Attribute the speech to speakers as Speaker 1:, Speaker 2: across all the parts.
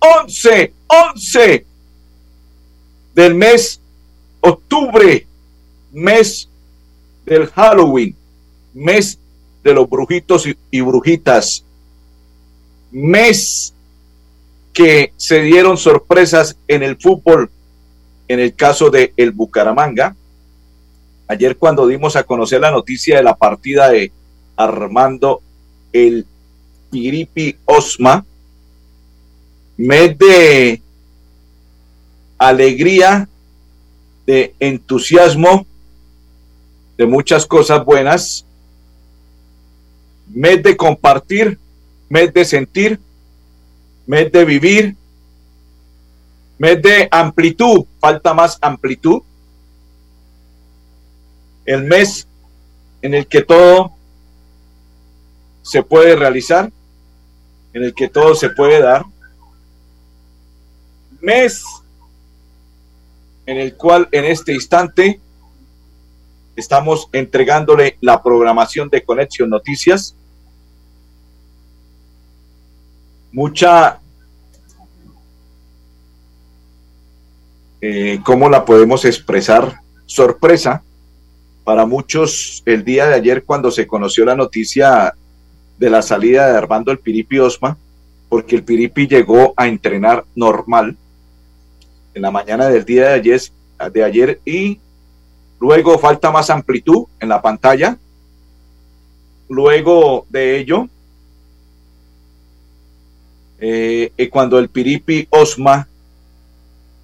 Speaker 1: 11, 11 del mes octubre, mes del Halloween, mes de los brujitos y, brujitas, mes que se dieron sorpresas en el fútbol, en el caso de el Bucaramanga. Ayer cuando dimos a conocer la noticia de la partida de Armando el Piripi Osma, mes de alegría, de entusiasmo, de muchas cosas buenas, mes de compartir, mes de sentir, mes de vivir, mes de amplitud, falta más amplitud, el mes en el que todo se puede realizar, en el que todo se puede dar mes en el cual en este instante estamos entregándole la programación de Conexión Noticias. Mucha, eh, ¿cómo la podemos expresar? Sorpresa para muchos el día de ayer cuando se conoció la noticia de la salida de Armando el Piripi Osma, porque el Piripi llegó a entrenar normal en la mañana del día de ayer, de ayer y luego falta más amplitud en la pantalla. Luego de ello, eh, cuando el Piripi Osma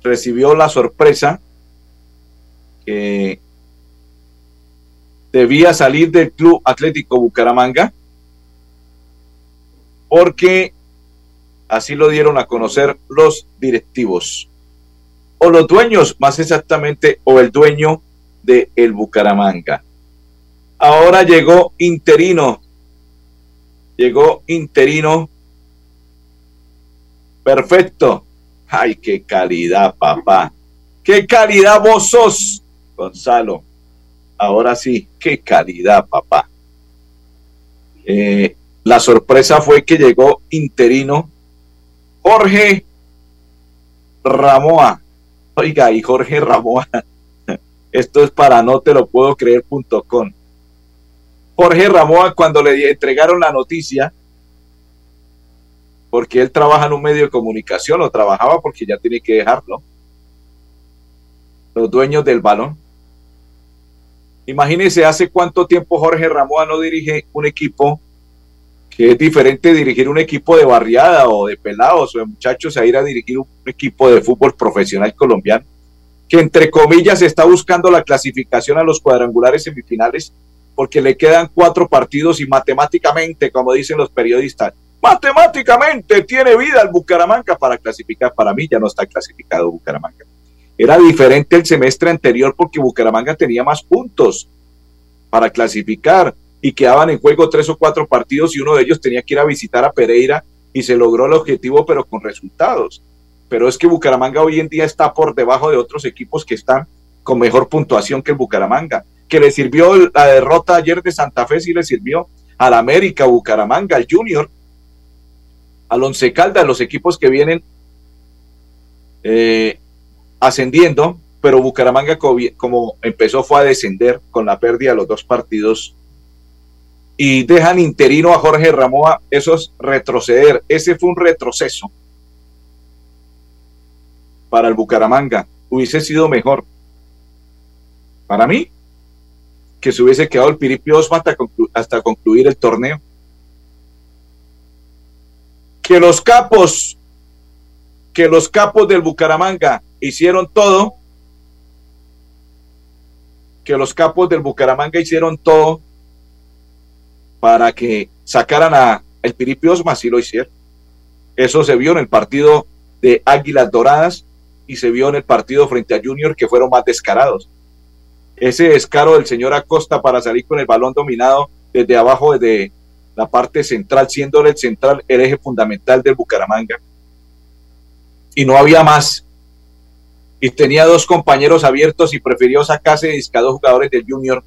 Speaker 1: recibió la sorpresa que debía salir del Club Atlético Bucaramanga, porque así lo dieron a conocer los directivos o los dueños, más exactamente, o el dueño de el Bucaramanga. Ahora llegó interino, llegó interino. Perfecto. Ay, qué calidad, papá. Qué calidad vos sos, Gonzalo. Ahora sí, qué calidad, papá. Eh, la sorpresa fue que llegó interino Jorge Ramoa Oiga, y Jorge Ramón, esto es para no te lo puedo creer.com. Jorge Ramón, cuando le entregaron la noticia, porque él trabaja en un medio de comunicación, o trabajaba porque ya tiene que dejarlo, los dueños del balón. Imagínense hace cuánto tiempo Jorge Ramón no dirige un equipo que es diferente dirigir un equipo de barriada o de pelados o de muchachos a ir a dirigir un equipo de fútbol profesional colombiano, que entre comillas está buscando la clasificación a los cuadrangulares semifinales porque le quedan cuatro partidos y matemáticamente, como dicen los periodistas, matemáticamente tiene vida el Bucaramanga para clasificar. Para mí ya no está clasificado Bucaramanga. Era diferente el semestre anterior porque Bucaramanga tenía más puntos para clasificar y quedaban en juego tres o cuatro partidos y uno de ellos tenía que ir a visitar a Pereira y se logró el objetivo pero con resultados. Pero es que Bucaramanga hoy en día está por debajo de otros equipos que están con mejor puntuación que el Bucaramanga. Que le sirvió la derrota ayer de Santa Fe, sí le sirvió al América, Bucaramanga, al Junior, al Once Caldas, los equipos que vienen eh, ascendiendo, pero Bucaramanga como empezó fue a descender con la pérdida de los dos partidos y dejan interino a Jorge Ramoa, eso es retroceder. Ese fue un retroceso para el Bucaramanga. Hubiese sido mejor. Para mí, que se hubiese quedado el Piripi Osma hasta, hasta concluir el torneo. Que los capos, que los capos del Bucaramanga hicieron todo, que los capos del Bucaramanga hicieron todo para que sacaran a el Piripi Osma, si lo hicieron. Eso se vio en el partido de Águilas Doradas y se vio en el partido frente a Junior que fueron más descarados. Ese descaro del señor Acosta para salir con el balón dominado desde abajo, desde la parte central, siendo el central el eje fundamental del Bucaramanga. Y no había más. Y tenía dos compañeros abiertos y prefirió sacarse a dos jugadores del Junior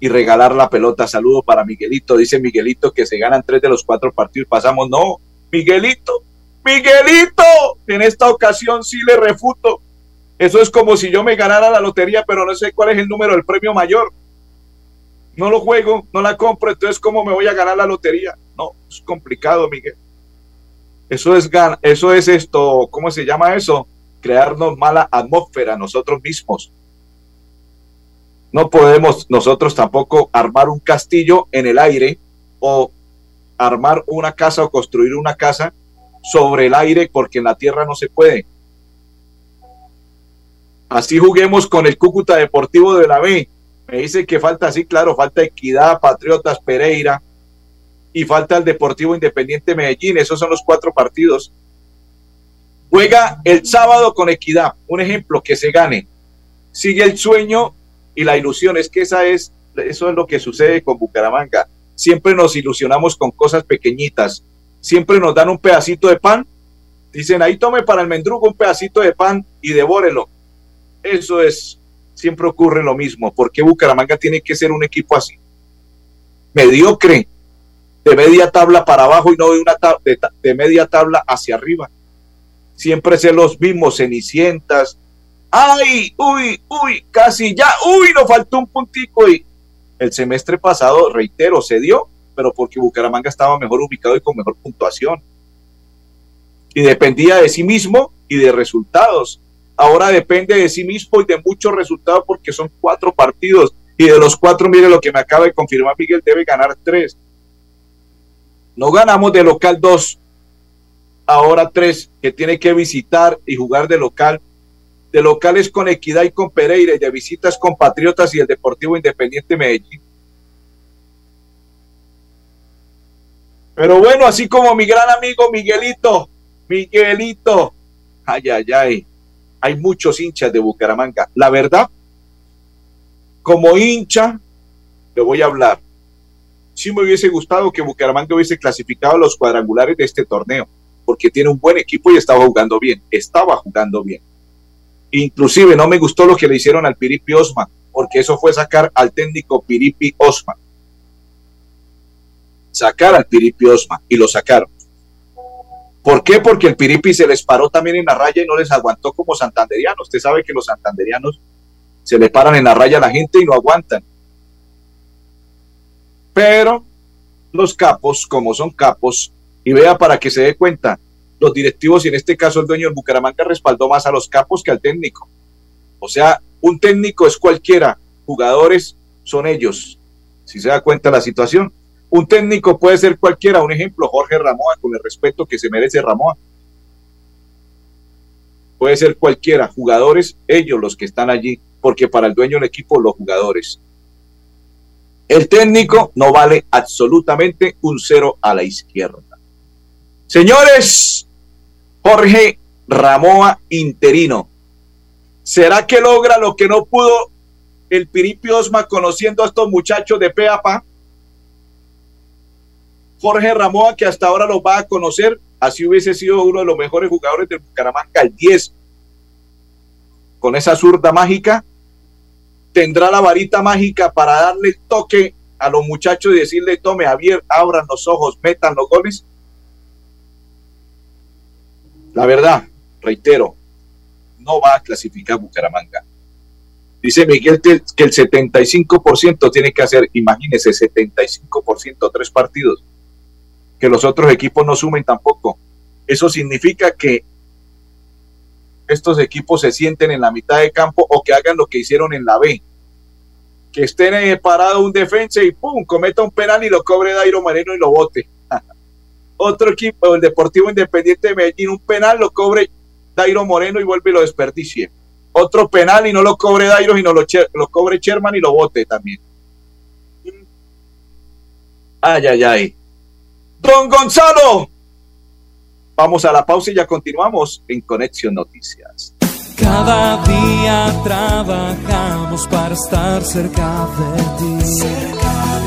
Speaker 1: y regalar la pelota. Saludo para Miguelito. Dice Miguelito que se ganan tres de los cuatro partidos. Pasamos, no, Miguelito, Miguelito, en esta ocasión sí le refuto. Eso es como si yo me ganara la lotería, pero no sé cuál es el número del premio mayor. No lo juego, no la compro, entonces ¿cómo me voy a ganar la lotería? No, es complicado, Miguel. Eso es, eso es esto, ¿cómo se llama eso? Crearnos mala atmósfera nosotros mismos. No podemos nosotros tampoco armar un castillo en el aire o armar una casa o construir una casa sobre el aire porque en la tierra no se puede. Así juguemos con el Cúcuta Deportivo de la B. Me dice que falta, así claro, falta Equidad, Patriotas, Pereira y falta el Deportivo Independiente Medellín. Esos son los cuatro partidos. Juega el sábado con Equidad. Un ejemplo, que se gane. Sigue el sueño y la ilusión. Es que esa es, eso es lo que sucede con Bucaramanga. Siempre nos ilusionamos con cosas pequeñitas. Siempre nos dan un pedacito de pan. Dicen, ahí tome para el mendrugo un pedacito de pan y devórelo. Eso es, siempre ocurre lo mismo. porque Bucaramanga tiene que ser un equipo así? Mediocre, de media tabla para abajo y no de, una de, de media tabla hacia arriba. Siempre ser los mismos, cenicientas, ay, uy, uy, casi ya, uy, nos faltó un puntico y el semestre pasado, reitero, se dio, pero porque Bucaramanga estaba mejor ubicado y con mejor puntuación. Y dependía de sí mismo y de resultados. Ahora depende de sí mismo y de muchos resultados porque son cuatro partidos. Y de los cuatro, mire lo que me acaba de confirmar Miguel, debe ganar tres. No ganamos de local dos, ahora tres, que tiene que visitar y jugar de local de locales con Equidad y con Pereira y de visitas con Patriotas y el Deportivo Independiente Medellín. Pero bueno, así como mi gran amigo Miguelito, Miguelito, ay, ay, ay, hay muchos hinchas de Bucaramanga. La verdad, como hincha, le voy a hablar. Sí me hubiese gustado que Bucaramanga hubiese clasificado a los cuadrangulares de este torneo, porque tiene un buen equipo y estaba jugando bien, estaba jugando bien Inclusive no me gustó lo que le hicieron al Piripi Osman, porque eso fue sacar al técnico Piripi Osman. Sacar al Piripi Osman y lo sacaron. ¿Por qué? Porque el Piripi se les paró también en la raya y no les aguantó como santanderianos. Usted sabe que los santanderianos se le paran en la raya a la gente y no aguantan. Pero los capos, como son capos, y vea para que se dé cuenta, los directivos y en este caso el dueño del Bucaramanga respaldó más a los capos que al técnico. O sea, un técnico es cualquiera, jugadores son ellos, si se da cuenta la situación. Un técnico puede ser cualquiera, un ejemplo, Jorge Ramoa, con el respeto que se merece Ramoa. Puede ser cualquiera, jugadores, ellos los que están allí, porque para el dueño del equipo, los jugadores. El técnico no vale absolutamente un cero a la izquierda. Señores, Jorge Ramoa interino. ¿Será que logra lo que no pudo el Piripi Osma conociendo a estos muchachos de Peapa? Jorge Ramoa, que hasta ahora los va a conocer, así hubiese sido uno de los mejores jugadores del Bucaramanga, el 10. Con esa zurda mágica, tendrá la varita mágica para darle el toque a los muchachos y decirle, tome, abran los ojos, metan los goles. La verdad, reitero, no va a clasificar Bucaramanga. Dice Miguel que el 75% tiene que hacer, imagínese, 75%, tres partidos. Que los otros equipos no sumen tampoco. Eso significa que estos equipos se sienten en la mitad de campo o que hagan lo que hicieron en la B. Que estén parado un defensa y pum, cometa un penal y lo cobre Dairo Moreno y lo bote otro equipo, el Deportivo Independiente de Medellín, un penal lo cobre Dairo Moreno y vuelve y lo desperdicie. Otro penal y no lo cobre Dairo, sino lo, lo cobre Sherman y lo bote también. Ay, ay, ay. Don Gonzalo, Vamos a la pausa y ya continuamos en Conexión Noticias.
Speaker 2: Cada día trabajamos para estar cerca de ti.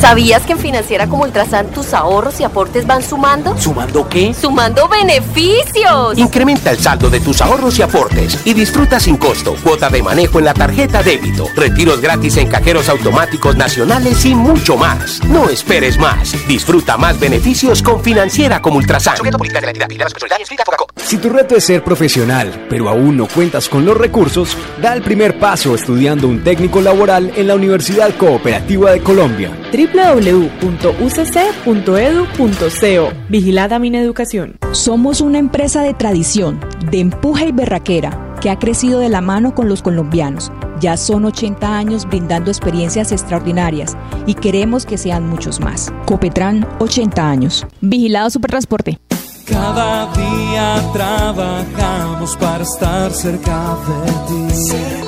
Speaker 3: ¿Sabías que en Financiera como Ultrasan tus ahorros y aportes van sumando?
Speaker 4: ¿Sumando qué?
Speaker 3: ¡Sumando beneficios!
Speaker 4: Incrementa el saldo de tus ahorros y aportes y disfruta sin costo cuota de manejo en la tarjeta débito, retiros gratis en cajeros automáticos nacionales y mucho más. No esperes más. Disfruta más beneficios con Financiera como Ultrasan.
Speaker 5: Si tu reto es ser profesional, pero aún no cuentas con los recursos, da el primer paso estudiando un técnico laboral en la Universidad Cooperativa de Colombia
Speaker 6: www.ucc.edu.co. Vigilada Mineducación.
Speaker 7: Somos una empresa de tradición, de empuje y berraquera, que ha crecido de la mano con los colombianos. Ya son 80 años brindando experiencias extraordinarias y queremos que sean muchos más. Copetran, 80 años. Vigilado Supertransporte.
Speaker 2: Cada día trabajamos para estar cerca de ti.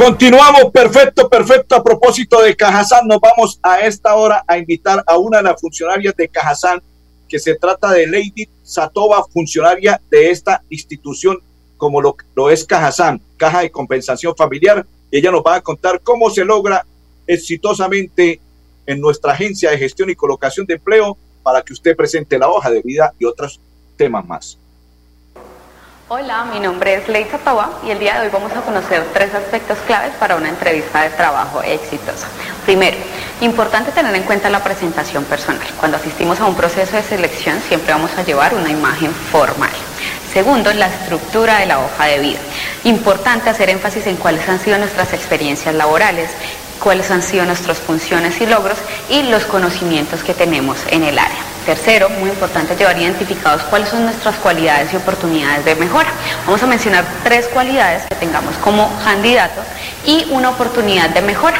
Speaker 1: Continuamos, perfecto, perfecto. A propósito de Cajazán, nos vamos a esta hora a invitar a una de las funcionarias de Cajazán, que se trata de Lady Satova, funcionaria de esta institución, como lo, lo es Cajazán, Caja de Compensación Familiar. Y ella nos va a contar cómo se logra exitosamente en nuestra agencia de gestión y colocación de empleo para que usted presente la hoja de vida y otros temas más.
Speaker 8: Hola, mi nombre es Leitza Tawa y el día de hoy vamos a conocer tres aspectos claves para una entrevista de trabajo exitosa. Primero, importante tener en cuenta la presentación personal. Cuando asistimos a un proceso de selección siempre vamos a llevar una imagen formal. Segundo, la estructura de la hoja de vida. Importante hacer énfasis en cuáles han sido nuestras experiencias laborales, cuáles han sido nuestras funciones y logros y los conocimientos que tenemos en el área. Tercero, muy importante llevar identificados cuáles son nuestras cualidades y oportunidades de mejora. Vamos a mencionar tres cualidades que tengamos como candidatos y una oportunidad de mejora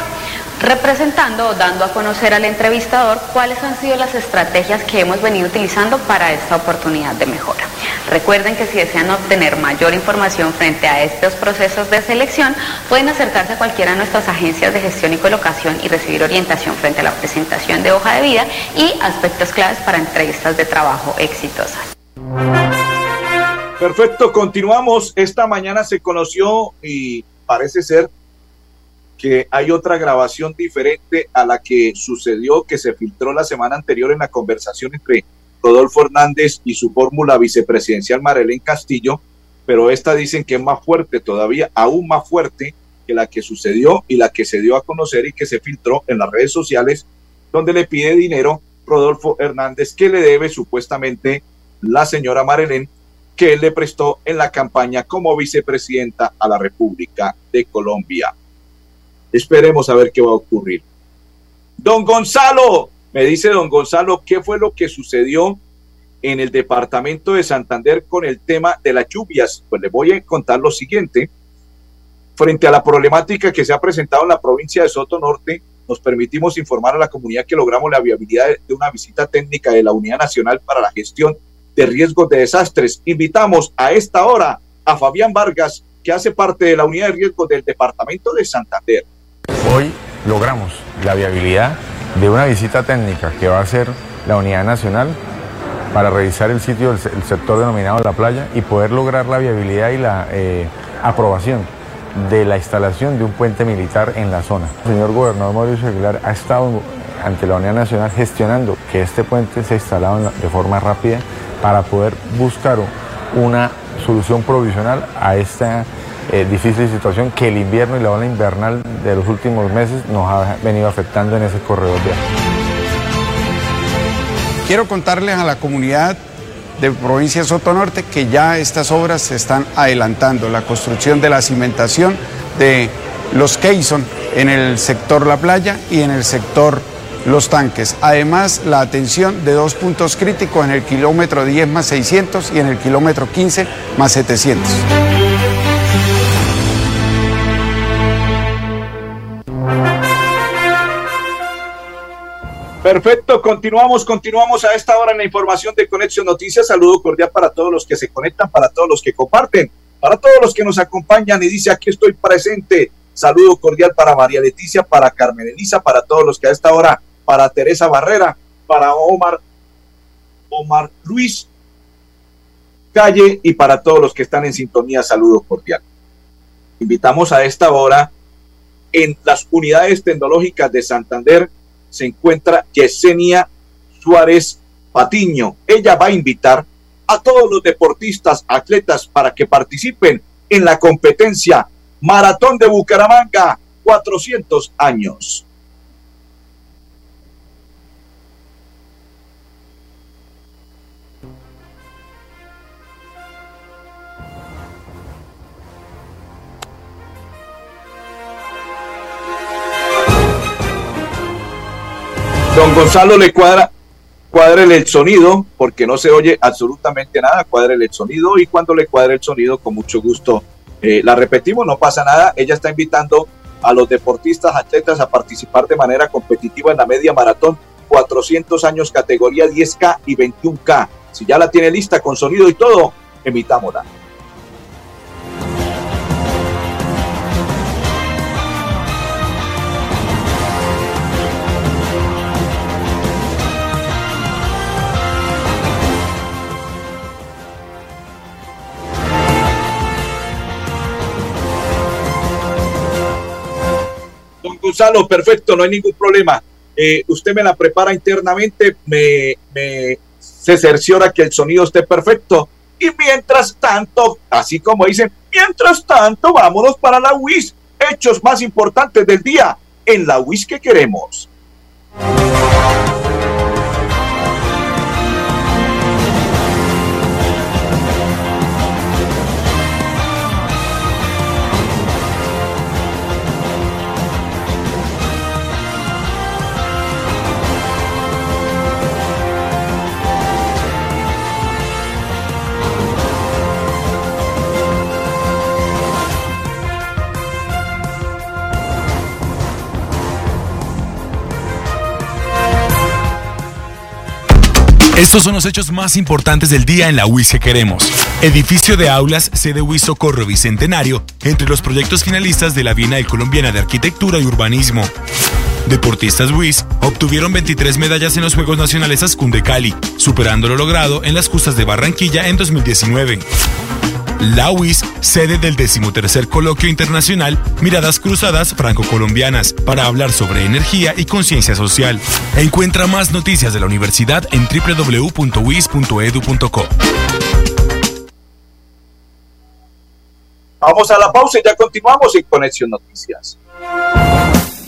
Speaker 8: representando o dando a conocer al entrevistador cuáles han sido las estrategias que hemos venido utilizando para esta oportunidad de mejora. Recuerden que si desean obtener mayor información frente a estos procesos de selección, pueden acercarse a cualquiera de nuestras agencias de gestión y colocación y recibir orientación frente a la presentación de hoja de vida y aspectos claves para entrevistas de trabajo exitosas.
Speaker 1: Perfecto, continuamos. Esta mañana se conoció y parece ser que hay otra grabación diferente a la que sucedió, que se filtró la semana anterior en la conversación entre Rodolfo Hernández y su fórmula vicepresidencial Marelén Castillo, pero esta dicen que es más fuerte todavía, aún más fuerte que la que sucedió y la que se dio a conocer y que se filtró en las redes sociales, donde le pide dinero Rodolfo Hernández que le debe supuestamente la señora Marelén que él le prestó en la campaña como vicepresidenta a la República de Colombia. Esperemos a ver qué va a ocurrir. Don Gonzalo, me dice don Gonzalo, ¿qué fue lo que sucedió en el departamento de Santander con el tema de las lluvias? Pues le voy a contar lo siguiente. Frente a la problemática que se ha presentado en la provincia de Soto Norte, nos permitimos informar a la comunidad que logramos la viabilidad de una visita técnica de la Unidad Nacional para la Gestión de Riesgos de Desastres. Invitamos a esta hora a Fabián Vargas, que hace parte de la Unidad de Riesgos del Departamento de Santander.
Speaker 9: Hoy logramos la viabilidad de una visita técnica que va a hacer la Unidad Nacional para revisar el sitio del sector denominado La Playa y poder lograr la viabilidad y la eh, aprobación de la instalación de un puente militar en la zona. El señor gobernador Mauricio Aguilar ha estado ante la Unidad Nacional gestionando que este puente sea instalado de forma rápida para poder buscar una solución provisional a esta eh, difícil situación que el invierno y la ola invernal de los últimos meses nos ha venido afectando en ese corredor vial.
Speaker 10: Quiero contarles a la comunidad de provincia Soto Norte que ya estas obras se están adelantando. La construcción de la cimentación de los Keyson en el sector La Playa y en el sector Los Tanques. Además, la atención de dos puntos críticos en el kilómetro 10 más 600 y en el kilómetro 15 más 700.
Speaker 1: Perfecto, continuamos, continuamos a esta hora en la información de Conexión Noticias. Saludo cordial para todos los que se conectan, para todos los que comparten, para todos los que nos acompañan y dice aquí estoy presente. Saludo cordial para María Leticia, para Carmen Elisa, para todos los que a esta hora, para Teresa Barrera, para Omar, Omar Luis Calle y para todos los que están en sintonía, saludo cordial. Invitamos a esta hora en las unidades tecnológicas de Santander se encuentra Yesenia Suárez Patiño. Ella va a invitar a todos los deportistas, atletas, para que participen en la competencia Maratón de Bucaramanga, 400 años. Gonzalo le cuadra, el sonido, porque no se oye absolutamente nada, cuadrele el sonido y cuando le cuadre el sonido, con mucho gusto eh, la repetimos, no pasa nada. Ella está invitando a los deportistas, atletas a participar de manera competitiva en la media maratón 400 años categoría 10K y 21K. Si ya la tiene lista con sonido y todo, emitámosla. Don Gonzalo, perfecto, no hay ningún problema. Eh, usted me la prepara internamente, me, se cerciora que el sonido esté perfecto. Y mientras tanto, así como dicen, mientras tanto, vámonos para la WIS. Hechos más importantes del día en la WIS que queremos.
Speaker 11: Estos son los hechos más importantes del día en la UIS que queremos. Edificio de aulas, sede UIS Socorro Bicentenario, entre los proyectos finalistas de la Bienal Colombiana de Arquitectura y Urbanismo. Deportistas WIS obtuvieron 23 medallas en los Juegos Nacionales Ascun de Cali, superando lo logrado en las justas de Barranquilla en 2019. La UIS, sede del decimotercer coloquio internacional Miradas Cruzadas Franco-Colombianas, para hablar sobre energía y conciencia social. Encuentra más noticias de la universidad en www.wis.edu.co.
Speaker 1: Vamos a la pausa y ya continuamos en Conexión Noticias.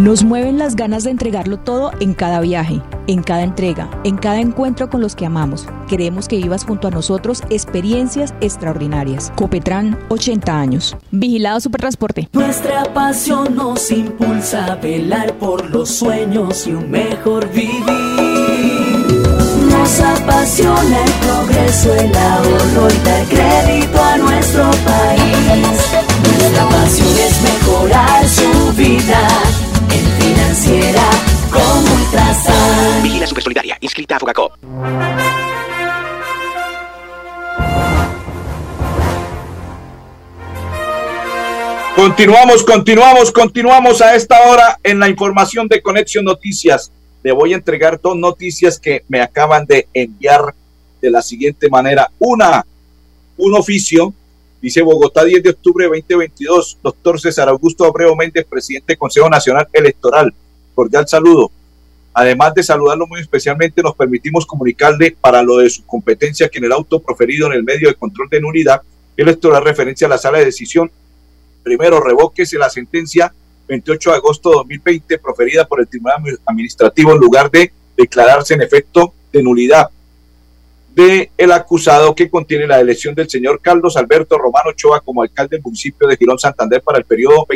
Speaker 7: Nos mueven las ganas de entregarlo todo en cada viaje, en cada entrega, en cada encuentro con los que amamos. Queremos que vivas junto a nosotros experiencias extraordinarias. Copetran, 80 años. Vigilado Supertransporte.
Speaker 2: Nuestra pasión nos impulsa a velar por los sueños y un mejor vivir. Nos apasiona el progreso, el ahorro y dar crédito a nuestro país. Nuestra pasión es mejorar su vida financiera como Ultrasan.
Speaker 4: Vigila Supersolidaria, inscrita a Fogacop.
Speaker 1: Continuamos, continuamos, continuamos a esta hora en la información de Conexión Noticias. Le voy a entregar dos noticias que me acaban de enviar de la siguiente manera. Una, un oficio, dice Bogotá, 10 de octubre de 2022, doctor César Augusto Abreu Méndez, presidente del Consejo Nacional Electoral. Cordial saludo. Además de saludarlo muy especialmente, nos permitimos comunicarle para lo de su competencia que en el auto proferido en el medio de control de nulidad electoral referencia a la sala de decisión Primero, revóquese la sentencia 28 de agosto de 2020 proferida por el Tribunal Administrativo en lugar de declararse en efecto de nulidad de el acusado que contiene la elección del señor Carlos Alberto Romano Ochoa como alcalde del municipio de Girón Santander para el periodo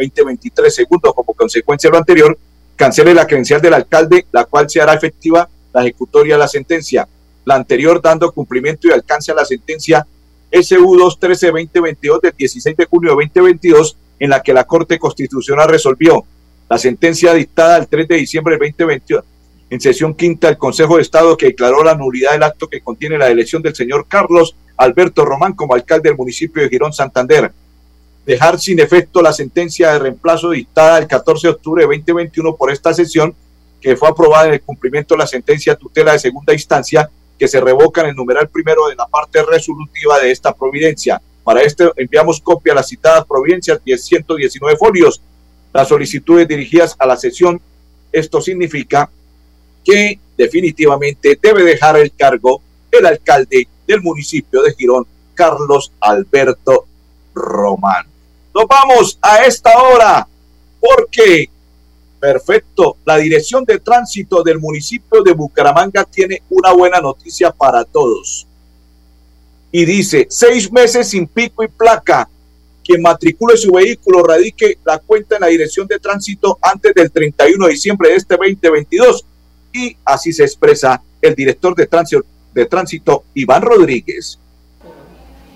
Speaker 1: 2020-2023. Segundo, como consecuencia de lo anterior, cancele la credencial del alcalde, la cual se hará efectiva la ejecutoria de la sentencia. La anterior dando cumplimiento y alcance a la sentencia SU 213-2022 del 16 de junio de 2022, en la que la Corte Constitucional resolvió la sentencia dictada el 3 de diciembre del 2022 en sesión quinta del Consejo de Estado que declaró la nulidad del acto que contiene la elección del señor Carlos Alberto Román como alcalde del municipio de Girón Santander. Dejar sin efecto la sentencia de reemplazo dictada el 14 de octubre de 2021 por esta sesión que fue aprobada en el cumplimiento de la sentencia tutela de segunda instancia que se revoca en el numeral primero de la parte resolutiva de esta providencia. Para esto enviamos copia a las citadas providencias 119 folios. Las solicitudes dirigidas a la sesión. Esto significa que definitivamente debe dejar el cargo el alcalde del municipio de Girón, Carlos Alberto Román. Nos vamos a esta hora porque Perfecto. La Dirección de Tránsito del municipio de Bucaramanga tiene una buena noticia para todos. Y dice, seis meses sin pico y placa. Quien matricule su vehículo radique la cuenta en la Dirección de Tránsito antes del 31 de diciembre de este 2022. Y así se expresa el director de tránsito, de tránsito Iván Rodríguez.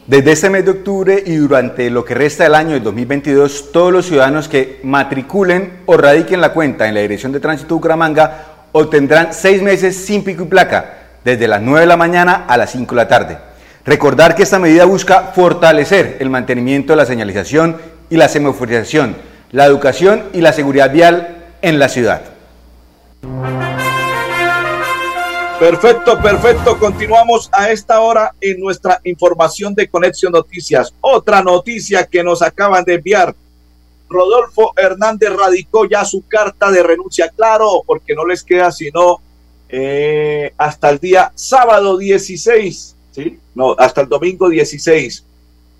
Speaker 12: Desde este mes de octubre y durante lo que resta del año de 2022, todos los ciudadanos que matriculen o radiquen la cuenta en la Dirección de Tránsito Bucaramanga obtendrán seis meses sin pico y placa, desde las 9 de la mañana a las 5 de la tarde. Recordar que esta medida busca fortalecer el mantenimiento de la señalización y la semaforización, la educación y la seguridad vial en la ciudad.
Speaker 1: Perfecto, perfecto. Continuamos a esta hora en nuestra información de Conexión Noticias. Otra noticia que nos acaban de enviar. Rodolfo Hernández radicó ya su carta de renuncia, claro, porque no les queda sino eh, hasta el día sábado 16, ¿sí? No, hasta el domingo 16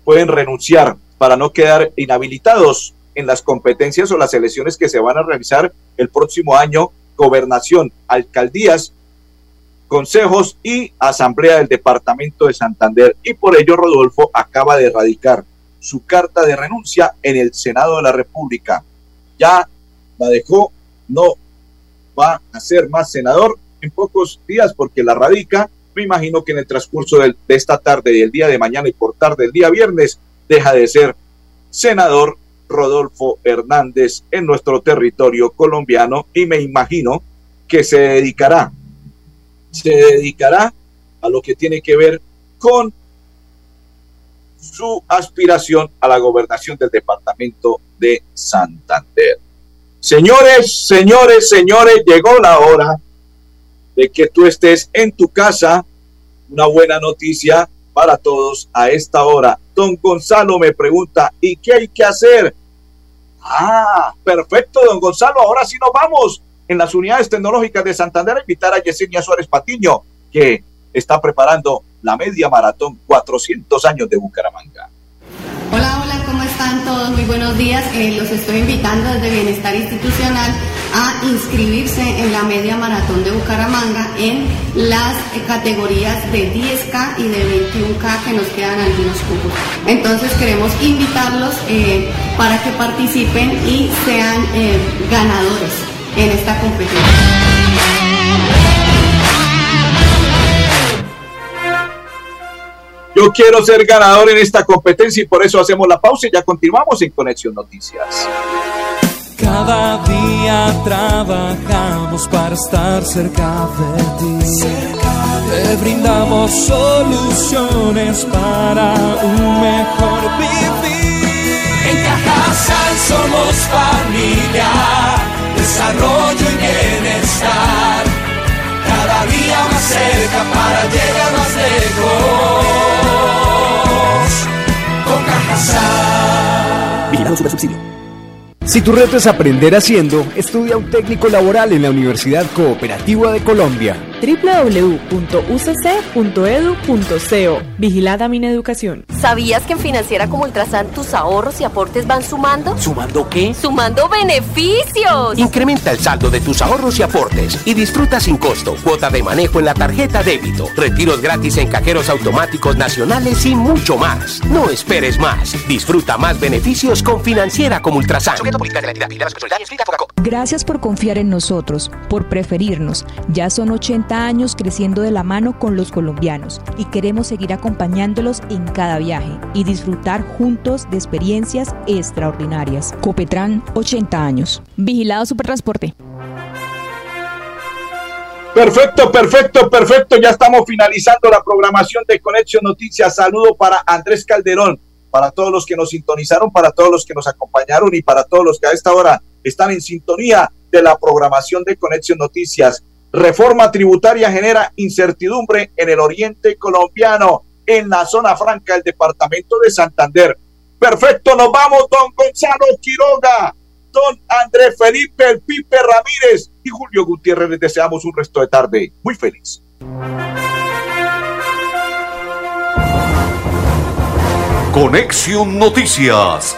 Speaker 1: pueden renunciar para no quedar inhabilitados en las competencias o las elecciones que se van a realizar el próximo año, gobernación, alcaldías consejos y asamblea del departamento de Santander. Y por ello Rodolfo acaba de radicar su carta de renuncia en el Senado de la República. Ya la dejó, no va a ser más senador en pocos días porque la radica. Me imagino que en el transcurso de, esta tarde y el día de mañana y por tarde el día viernes deja de ser senador Rodolfo Hernández en nuestro territorio colombiano y me imagino que se dedicará se dedicará a lo que tiene que ver con su aspiración a la gobernación del departamento de Santander. Señores, señores, señores, llegó la hora de que tú estés en tu casa. Una buena noticia para todos a esta hora. Don Gonzalo me pregunta, ¿y qué hay que hacer? Ah, perfecto, don Gonzalo, ahora sí nos vamos en las unidades tecnológicas de Santander invitar a Yesenia Suárez Patiño, que está preparando la media maratón 400 años de Bucaramanga.
Speaker 13: Hola, hola, ¿cómo están todos? Muy buenos días. Eh, los estoy invitando desde Bienestar Institucional a inscribirse en la media maratón de Bucaramanga en las eh, categorías de 10K y de 21K que nos quedan algunos cupos. Entonces queremos invitarlos eh, para que participen y sean ganadores en esta competición.
Speaker 1: Yo quiero ser ganador en esta competencia y por eso hacemos la pausa y ya continuamos en Conexión Noticias.
Speaker 14: Cada día trabajamos para estar cerca de ti. Te brindamos soluciones para un mejor vivir. En Cajasal somos familia, desarrollo y bienestar. Cada día más cerca para llegar más lejos.
Speaker 5: Vigilado Super Subsidio. Si tu reto es aprender haciendo, estudia un técnico laboral en la Universidad Cooperativa de Colombia.
Speaker 6: www.ucc.edu.co Vigilada mi educación.
Speaker 3: ¿Sabías que en Financiera como Ultrasan tus ahorros y aportes van sumando?
Speaker 4: ¿Sumando qué?
Speaker 3: ¡Sumando beneficios!
Speaker 4: Incrementa el saldo de tus ahorros y aportes y disfruta sin costo cuota de manejo en la tarjeta débito, retiros gratis en cajeros automáticos nacionales y mucho más. No esperes más. Disfruta más beneficios con Financiera como Ultrasan.
Speaker 7: Gracias por confiar en nosotros, por preferirnos. Ya son 80 años creciendo de la mano con los colombianos y queremos seguir acompañándolos en cada viaje y disfrutar juntos de experiencias extraordinarias. Copetran, 80 años. Vigilado Supertransporte.
Speaker 1: Perfecto, perfecto, perfecto. Ya estamos finalizando la programación de Conexión Noticias. Saludo para Andrés Calderón para todos los que nos sintonizaron, para todos los que nos acompañaron y para todos los que a esta hora están en sintonía de la programación de Conexión Noticias. Reforma tributaria genera incertidumbre en el oriente colombiano, en la zona franca del departamento de Santander. Perfecto, nos vamos, don Gonzalo Quiroga, don Andrés Felipe El Pipe Ramírez y Julio Gutiérrez. Les deseamos un resto de tarde muy feliz.
Speaker 15: Conexión Noticias